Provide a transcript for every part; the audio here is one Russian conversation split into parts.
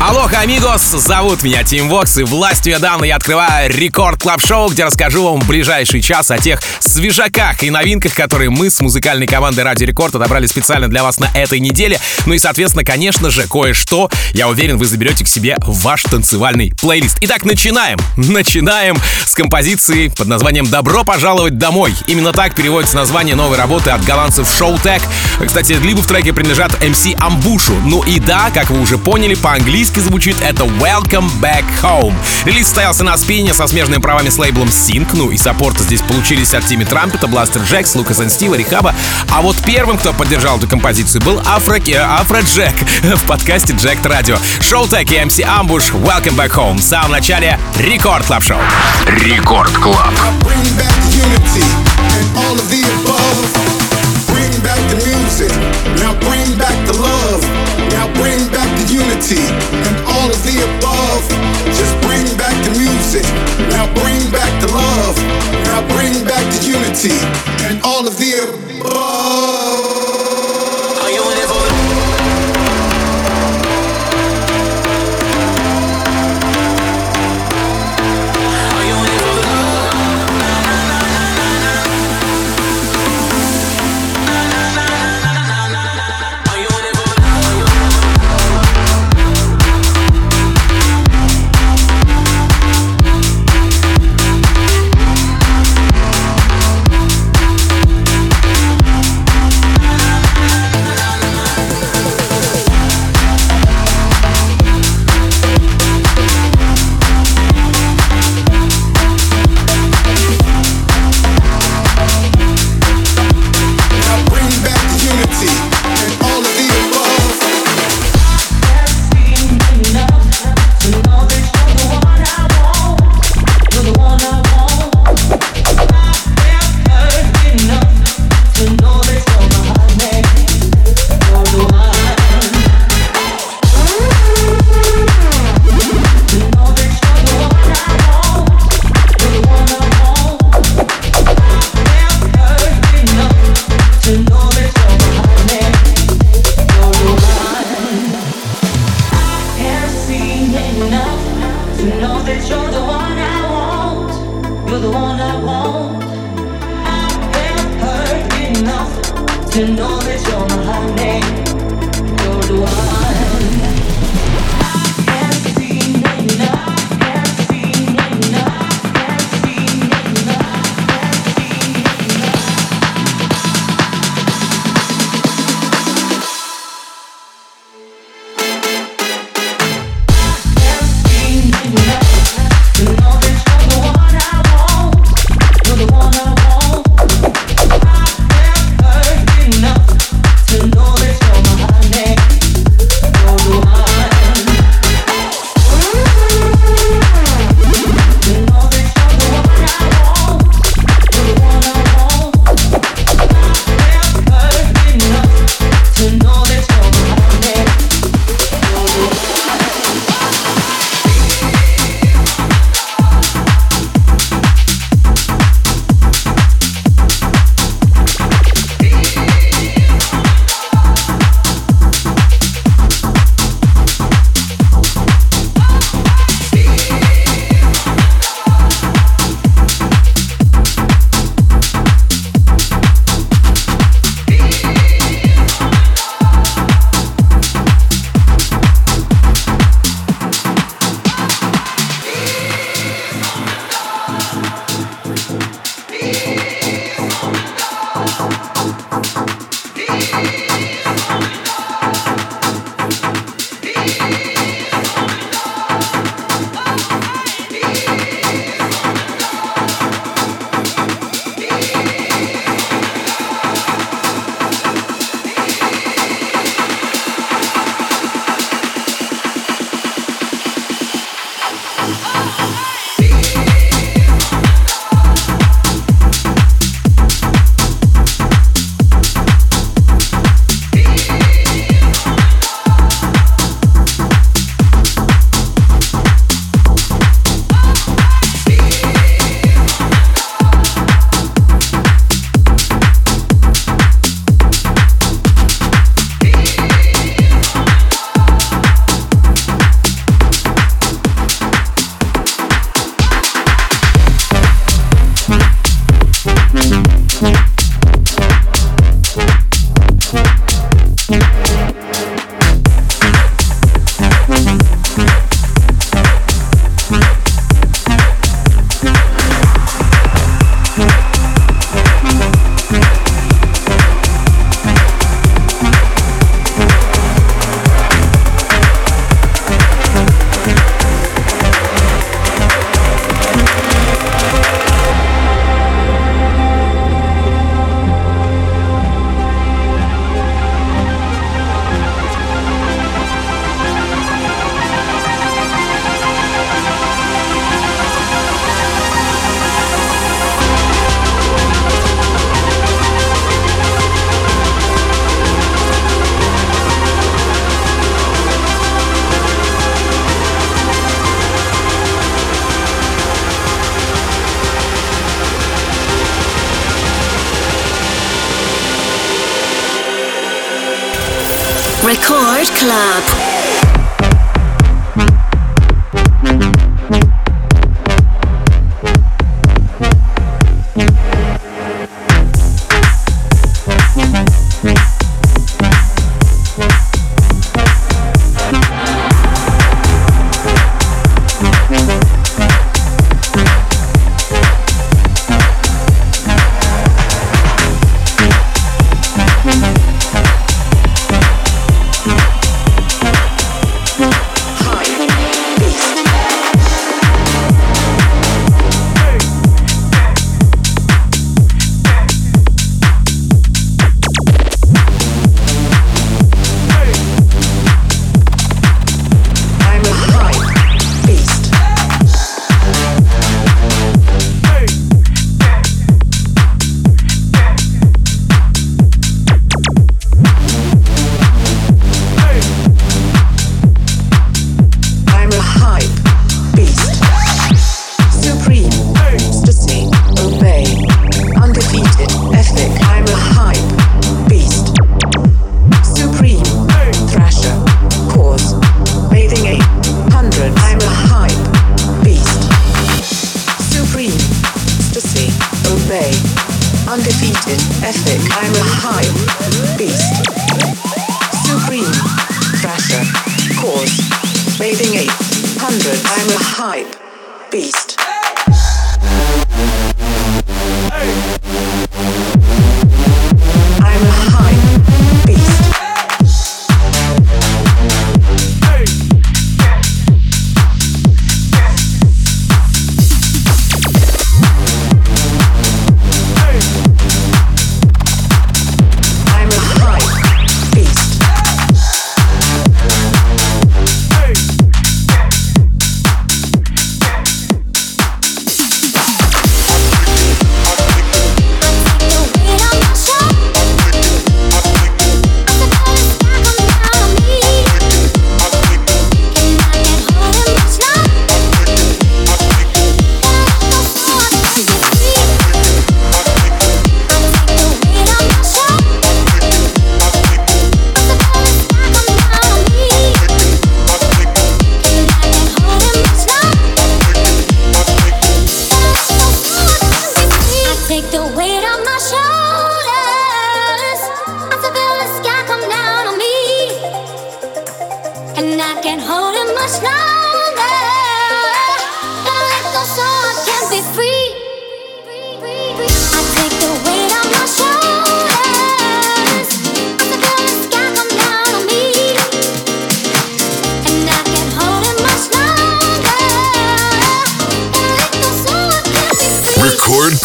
Алло, amigos! Зовут меня Тим Вокс, и властью я данной я открываю Record Club Show где расскажу вам в ближайший час о тех свежаках и новинках, которые мы с музыкальной командой Радио Рекорд отобрали специально для вас на этой неделе. Ну и, соответственно, конечно же, кое-что, я уверен, вы заберете к себе ваш танцевальный плейлист. Итак, начинаем! Начинаем с композиции под названием «Добро пожаловать домой». Именно так переводится название новой работы от голландцев Showtech. Кстати, либо в треке принадлежат MC Амбушу. Ну и да, как вы уже поняли, по-английски по-английски звучит это Welcome Back Home. Релиз состоялся на спине со смежными правами с лейблом Sync, ну и саппорты здесь получились от Тимми Трампета, Бластер Джекс, Лукас Стива, Рихаба. А вот первым, кто поддержал эту композицию, был Афро, Афро Джек в подкасте Джек Радио. Шоу Тек и MC Ambush Welcome Back Home. В самом начале Рекорд Клаб Шоу. Рекорд Клаб. Bring back the music, now bring back the bring back the unity and all of the above. Just bring back the music, now bring back the love, now bring back the unity and all of the above.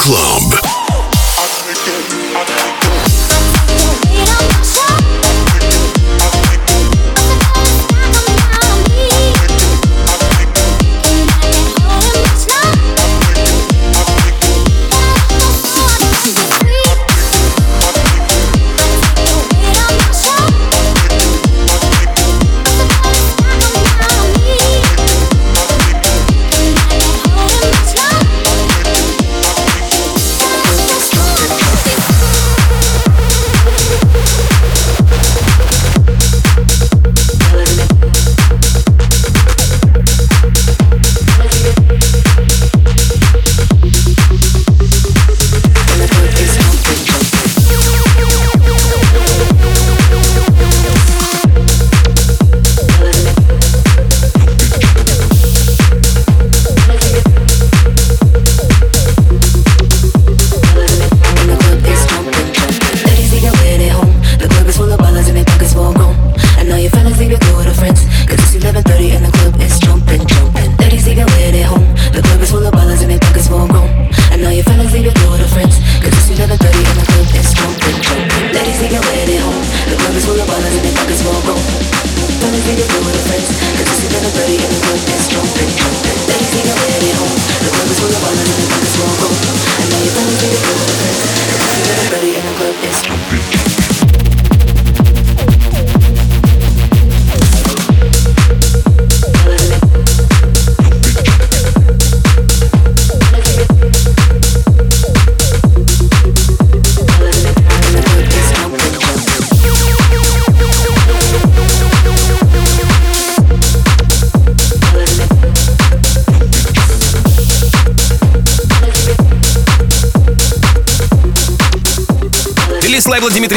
Club.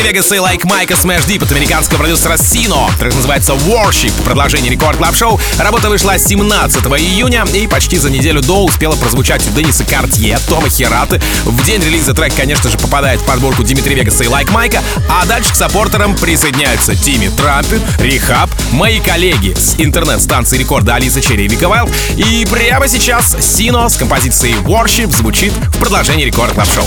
Вегаса и Лайк Майка Smash Deep от американского продюсера Sino. Трек называется Worship. Продолжение Record Club Show Работа вышла 17 июня и почти за неделю до успела прозвучать у Дениса Картье, Тома Хераты. В день релиза трек, конечно же, попадает в подборку Дмитрия Вегаса и Лайк Майка, а дальше к саппортерам присоединяются Тимми Трампет, Рихаб, мои коллеги с интернет-станции рекорда Алиса Черри и Вика Вайлд. И прямо сейчас Sino с композицией Worship звучит в продолжении Record Club Show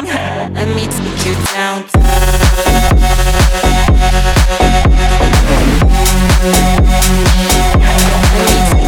Let me take you down. Let me take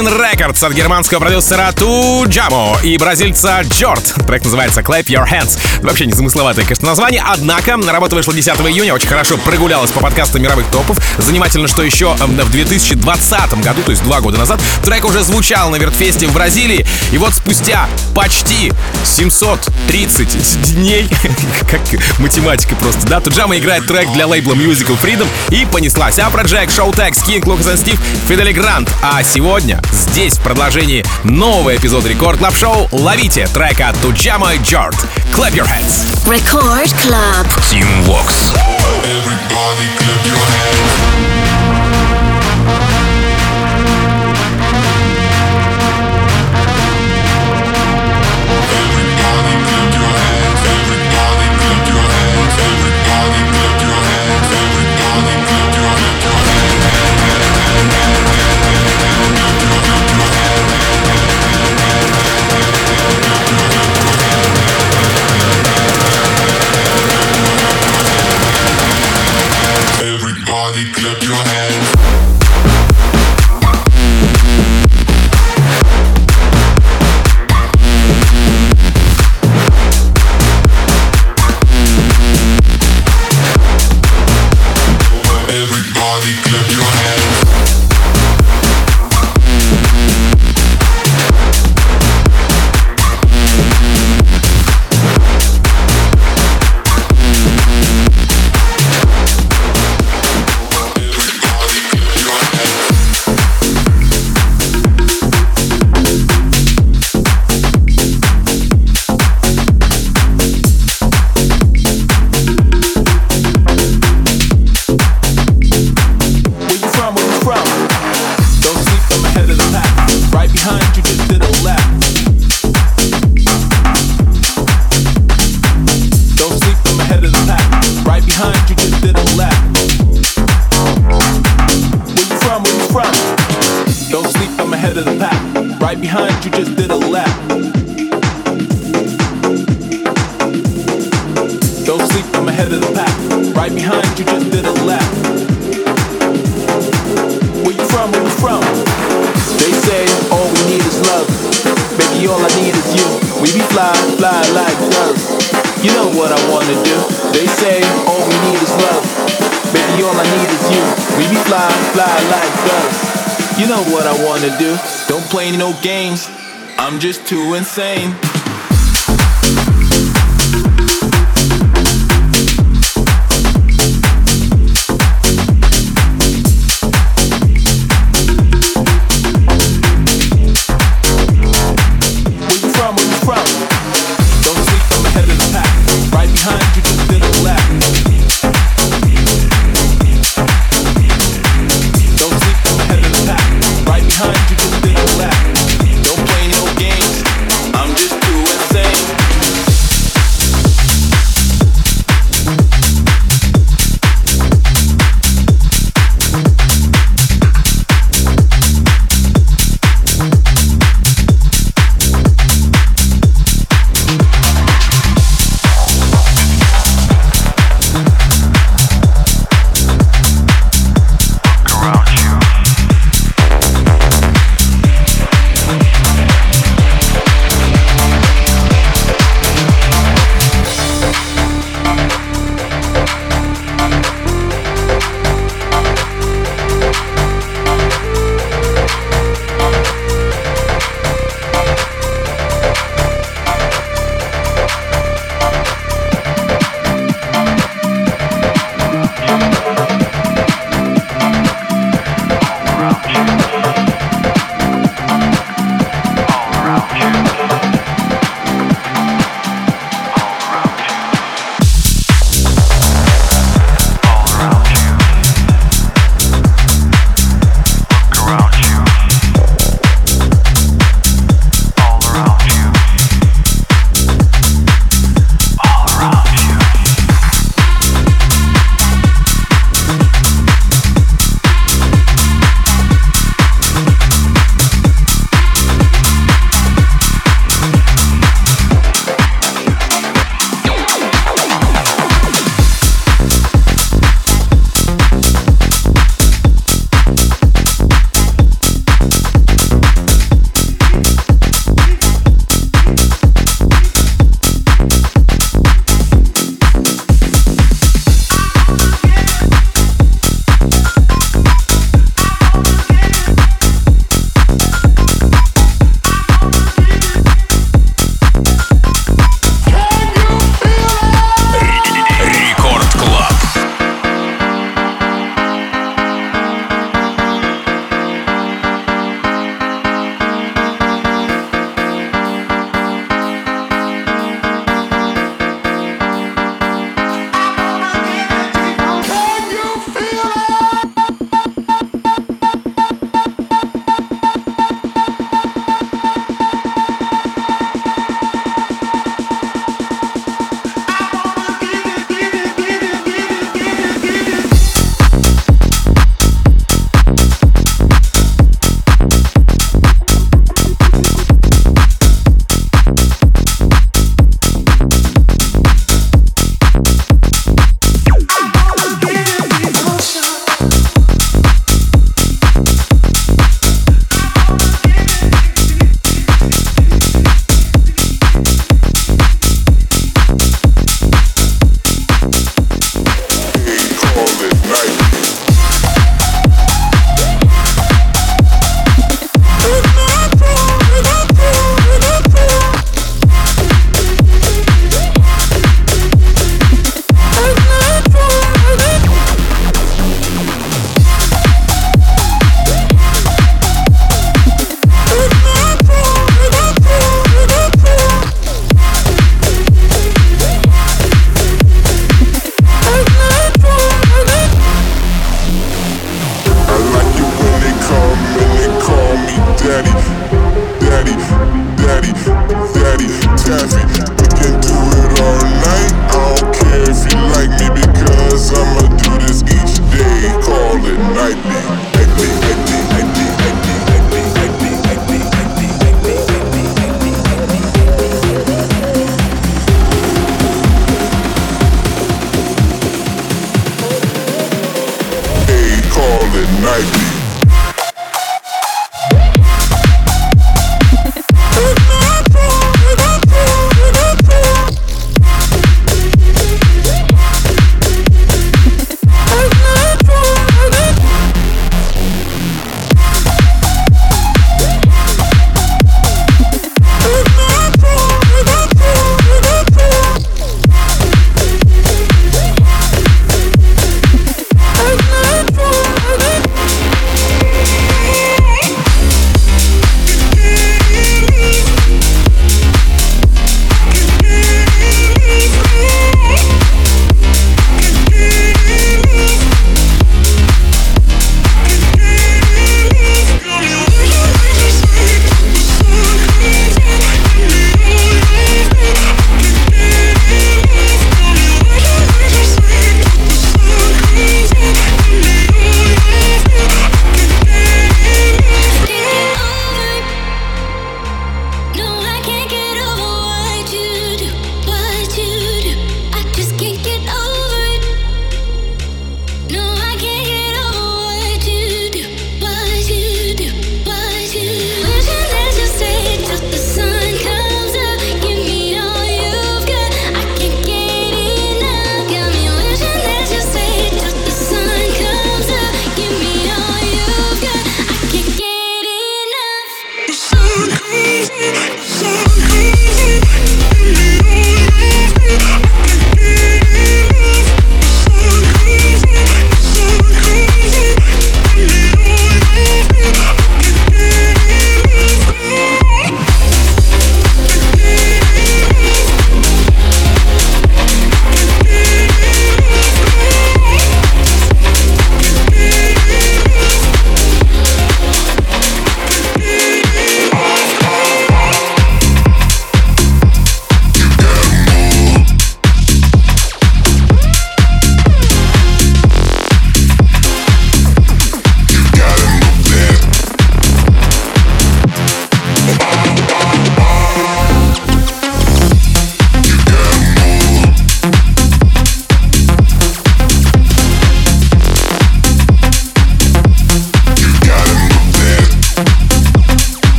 Spinning Records от германского продюсера Туджамо и бразильца Джорд. Трек называется Clap Your Hands. Вообще незамысловатое, конечно, название, однако работа вышла 10 июня, очень хорошо прогулялась по подкастам мировых топов. Занимательно, что еще в 2020 году, то есть два года назад, трек уже звучал на Вертфесте в Бразилии. И вот спустя почти 730 дней, как математика просто, да, Туджамо играет трек для лейбла Musical Freedom и понеслась. А Project, Showtex, King, Lucas и Стив, Fedde Le Grand. А сегодня здесь в продолжении новый эпизод Record Club Show ловите трека от Туджамо и Джорд. Clap your hands. Record Club. Tim Vox. Everybody clap your hands. Right behind you, just did a lap. Don't sleep, I'm ahead of the pack. Right behind you, just did a lap. Where you from? Where you from? They say all we need is love. Baby, all I need is you. We be fly, fly like doves. You know what I wanna do. They say all we need is love. Baby, all I need is you. We be fly, fly like doves. You know what I wanna do. Don't play no games. I'm just too insane.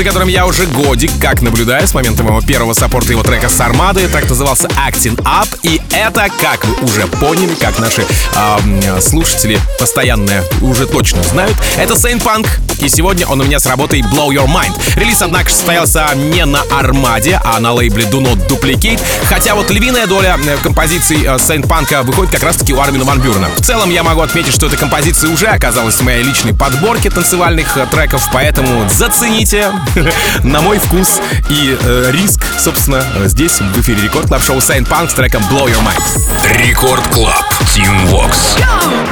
За которым я уже годик как наблюдаю с момента моего первого саппорта его трека с Армады. Так назывался Acting Up. И это, как вы уже поняли, как наши эм, слушатели постоянные уже точно знают, это Saint Punk. И сегодня он у меня с работой Blow Your Mind. Релиз, однако, состоялся не на Армаде, а на лейбле Do Not Duplicate. Хотя вот львиная доля э, композиций э, Saint Punk выходит как раз-таки у Армина Ван Бюрна. В целом я могу отметить, что эта композиция уже оказалась в моей личной подборке танцевальных э, треков, поэтому зацените на мой вкус и э, риск, собственно, э, здесь в эфире Record Club Show Saint Punk с треком Blow Your Mind. Record Club. Tim Vox. I'm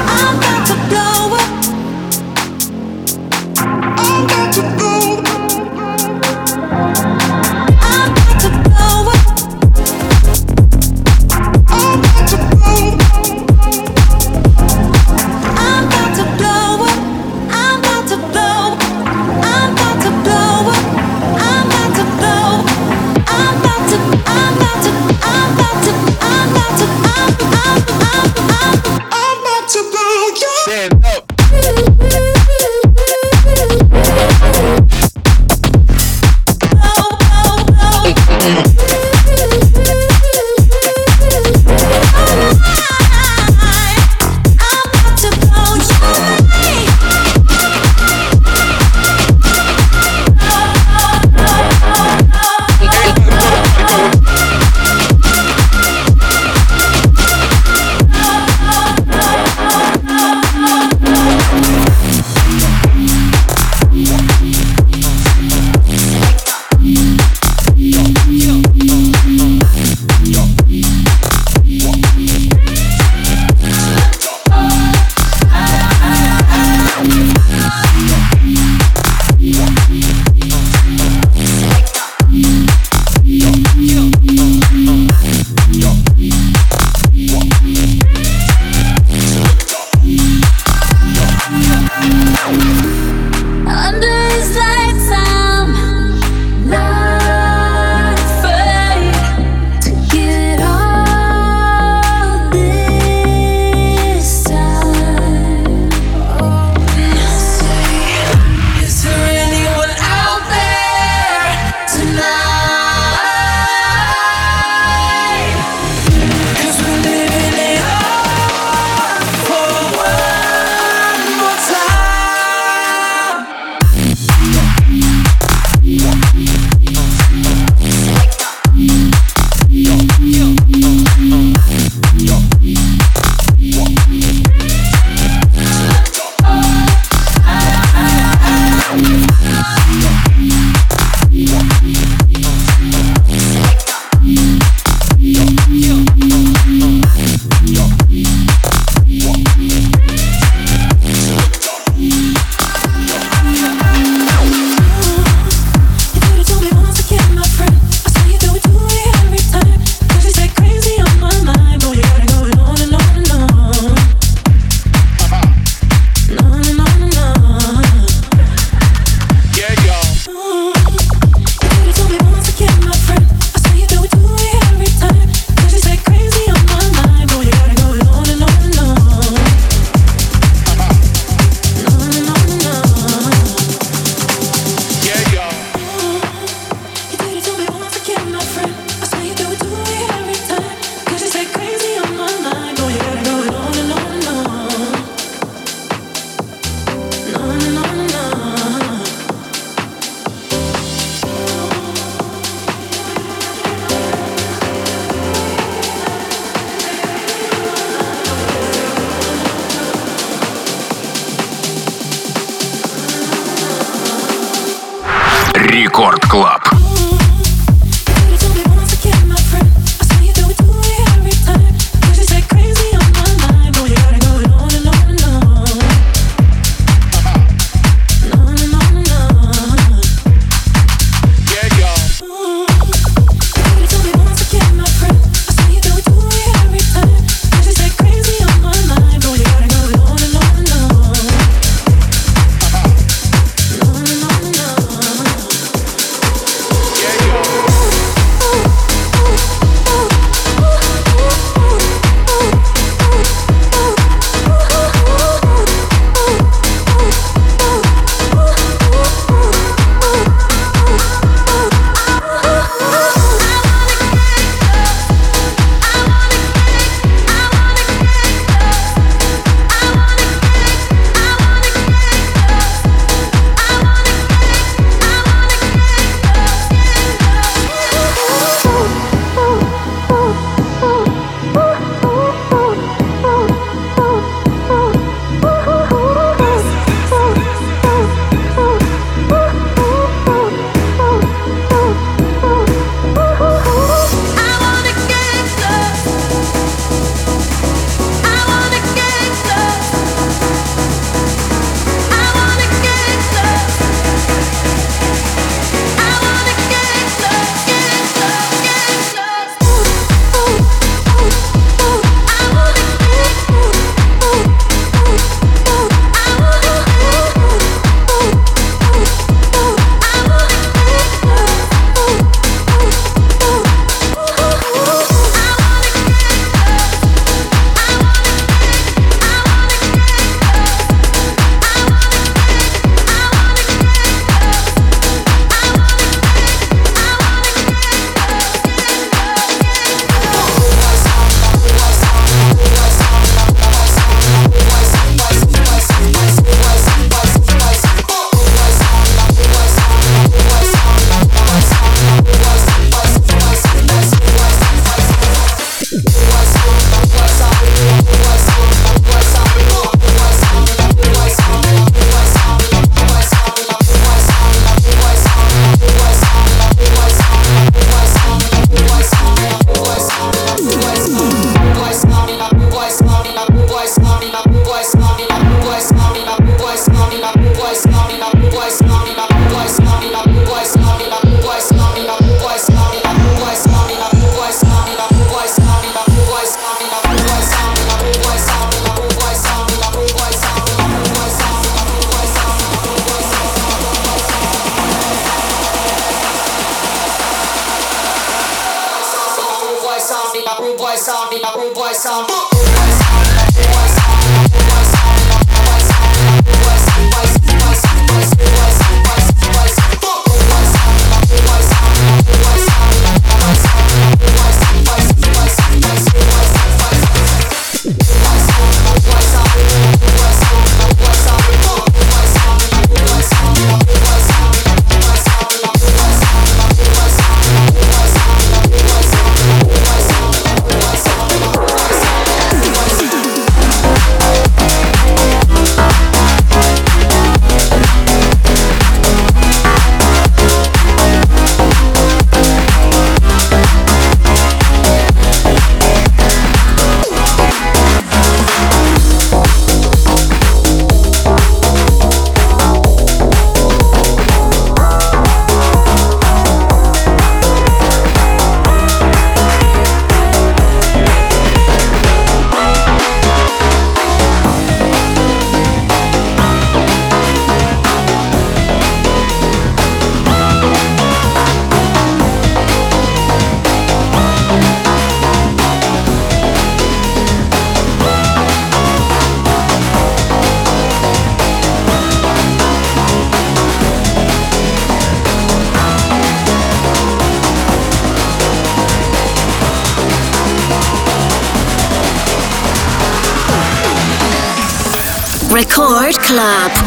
Club.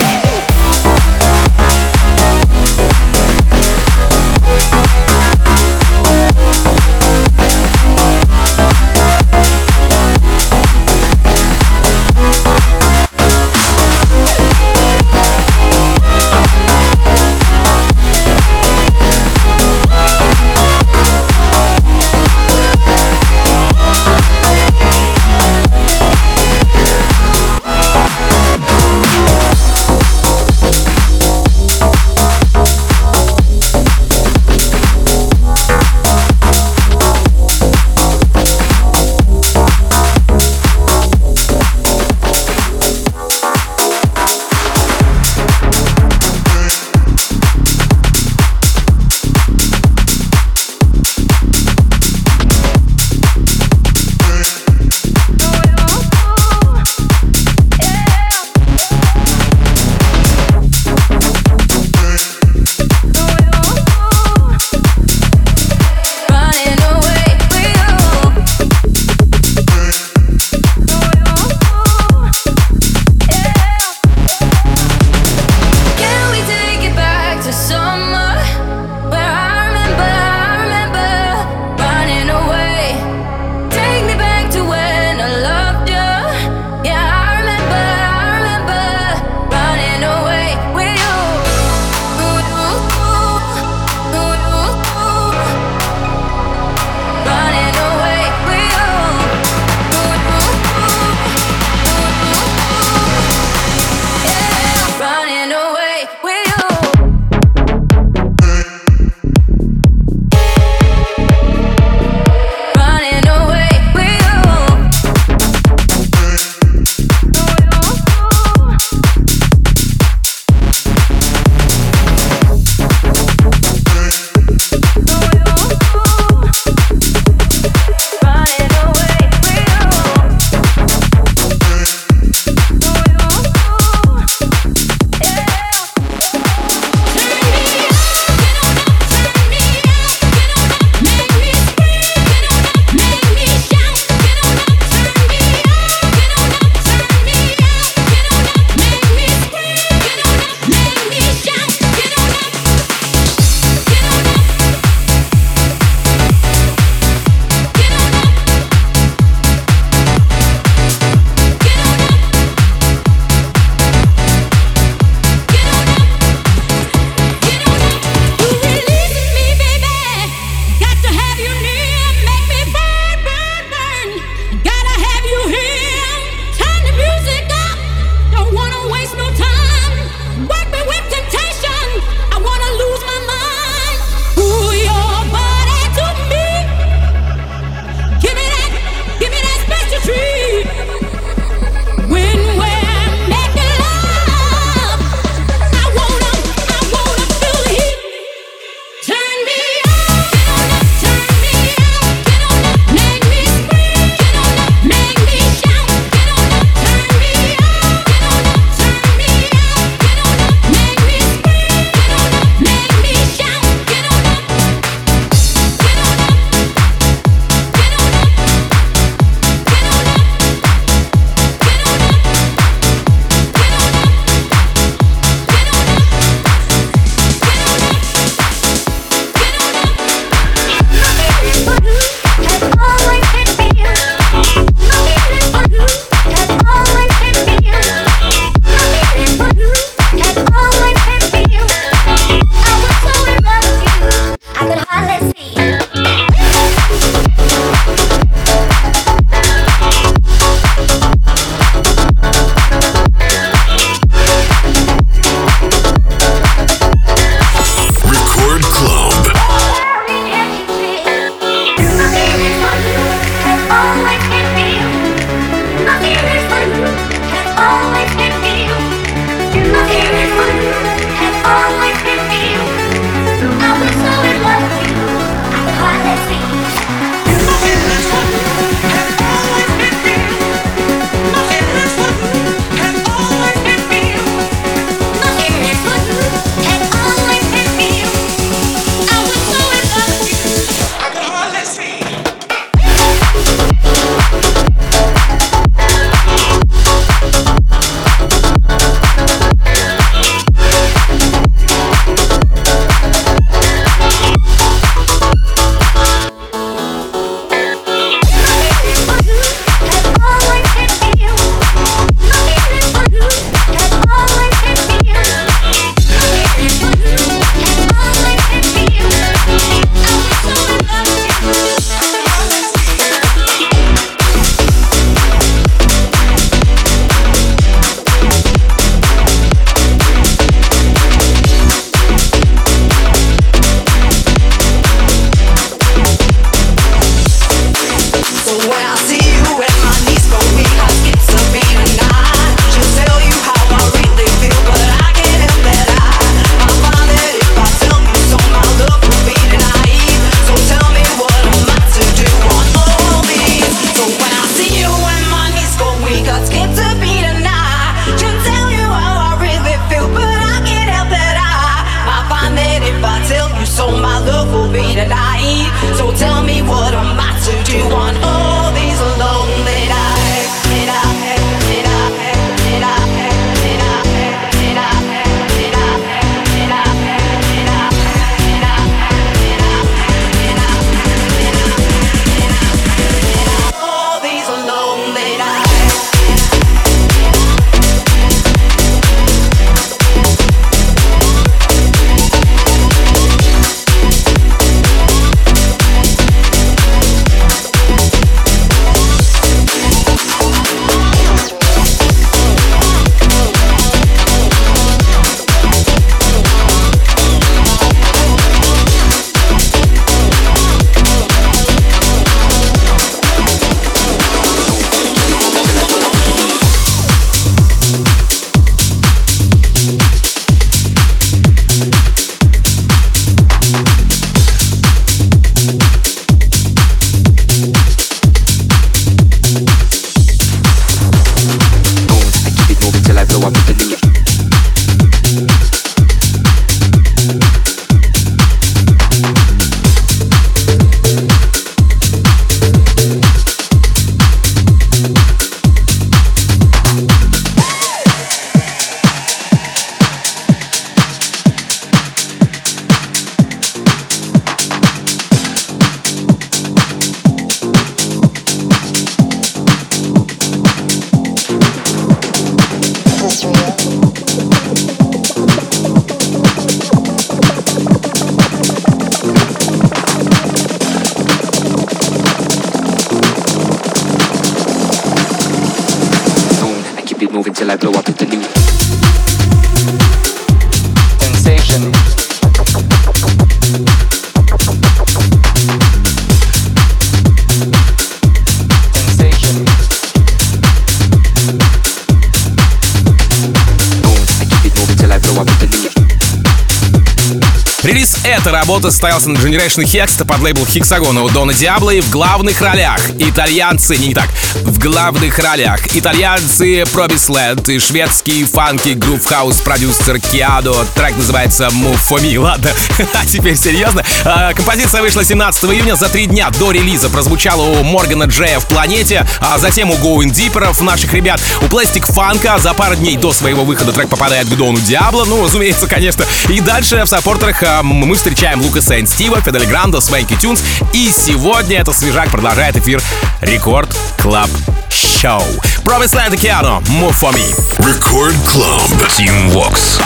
Работы состоялся на Generation Hex под-лейбл Hexagon у Дона Диабло и в главных ролях итальянцы, не, не так, в главных ролях итальянцы Promise Land и шведский funky groove house продюсер Киадо. Трек называется Move for Me. Ладно, а теперь серьезно. А, композиция вышла 17 июня за три дня до релиза. Прозвучала у Моргана Джея в планете, а затем у Going Deeper наших ребят, у Plastik Funk'а за пару дней до своего выхода трек попадает к Дону Диабло, ну, разумеется, конечно. И дальше в саппортерах а, мы встречаем Лукаса и Стива, Fedde Le Grand, Swanky Tunes. И сегодня это свежак продолжает эфир Record Club Show. Promise Land Океану, Move For Me. Record Club. Tim Vox.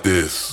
Like this.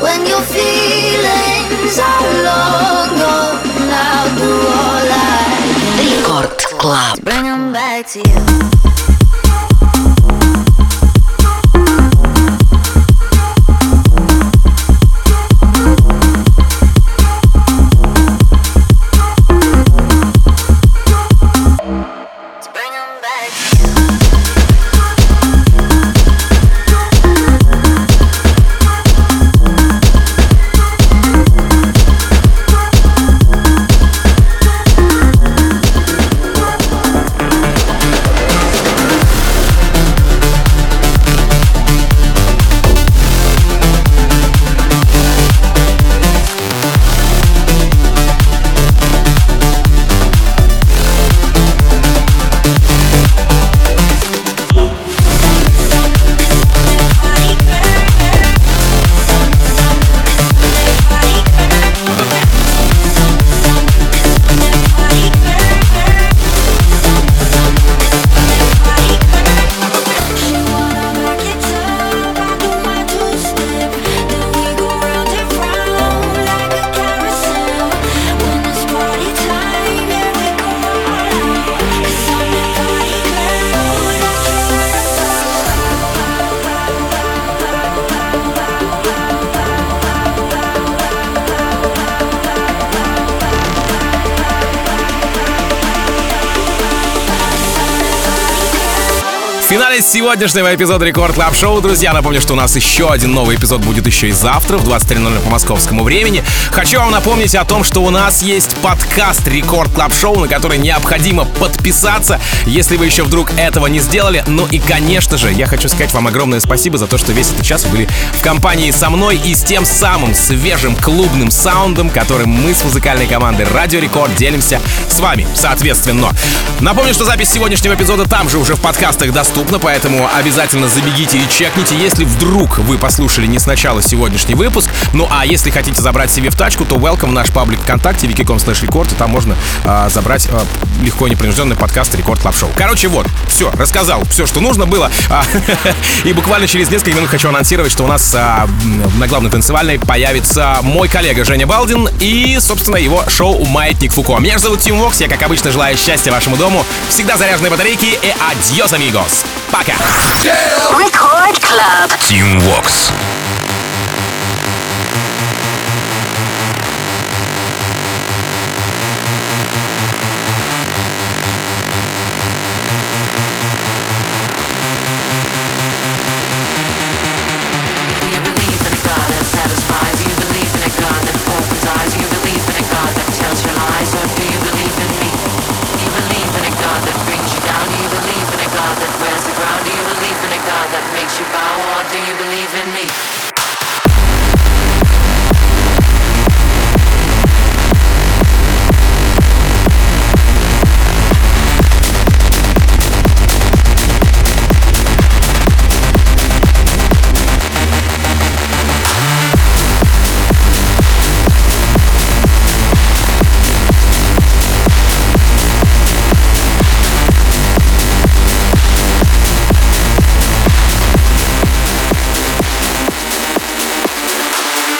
When your feelings are long gone, I'll do all I. Record Club. Bring them back to you. Сегодняшнего эпизода Record Club Show, друзья, напомню, что у нас еще один новый эпизод будет еще и завтра в 23.00 по московскому времени. Хочу вам напомнить о том, что у нас есть подкаст Record Club Show, на который необходимо подписаться, если вы еще вдруг этого не сделали. Ну и, конечно же, я хочу сказать вам огромное спасибо за то, что весь этот час вы были в компании со мной и с тем самым свежим клубным саундом, которым мы с музыкальной командой Радио Рекорд делимся с вами, соответственно. Напомню, что запись сегодняшнего эпизода там же уже в подкастах доступна, поэтому обязательно забегите и чекните, если вдруг вы послушали не сначала сегодняшний выпуск. Ну а если хотите забрать себе в тачку, то welcome в наш паблик ВКонтакте, vk.com slash record, и там можно а, забрать а, легко непринужденный подкаст Record Club Show. Короче, вот, все, рассказал все, что нужно было. А, и буквально через несколько минут хочу анонсировать, что у нас на главной танцевальной появится мой коллега Женя Балдин и, собственно, его шоу «Маятник Фуко». Меня же зовут Тим Вокс, я, как обычно, желаю счастья вашему дому, всегда заряженные батарейки и adiós, amigos. Пока! Record Club. Team Vox.